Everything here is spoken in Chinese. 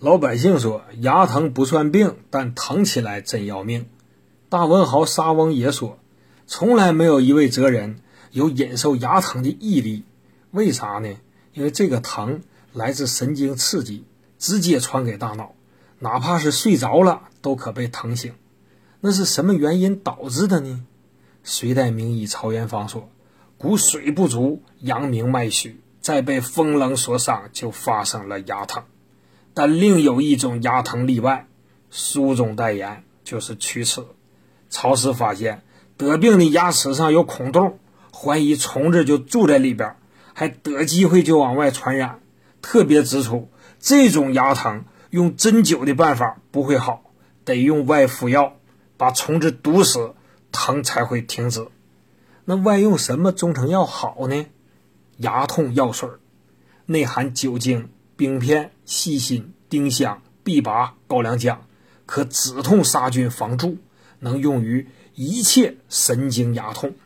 老百姓说牙疼不算病，但疼起来真要命。大文豪沙翁也说，从来没有一位哲人有忍受牙疼的毅力。为啥呢？因为这个疼来自神经刺激，直接传给大脑，哪怕是睡着了都可被疼醒。那是什么原因导致的呢？隋代名医曹元芳说：“骨髓不足，阳明脉虚，再被风冷所伤，就发生了牙疼。”但另有一种牙疼例外，书中代言，就是龋齿。曹氏发现得病的牙齿上有孔洞，怀疑虫子就住在里边，还得机会就往外传染。特别指出，这种牙疼用针灸的办法不会好，得用外敷药把虫子毒死，疼才会停止。那外用什么中成药好呢？牙痛药水，内含酒精。冰片、细辛、丁香、荜拔、高粱姜，可止痛杀菌防蛀，能用于一切神经牙痛。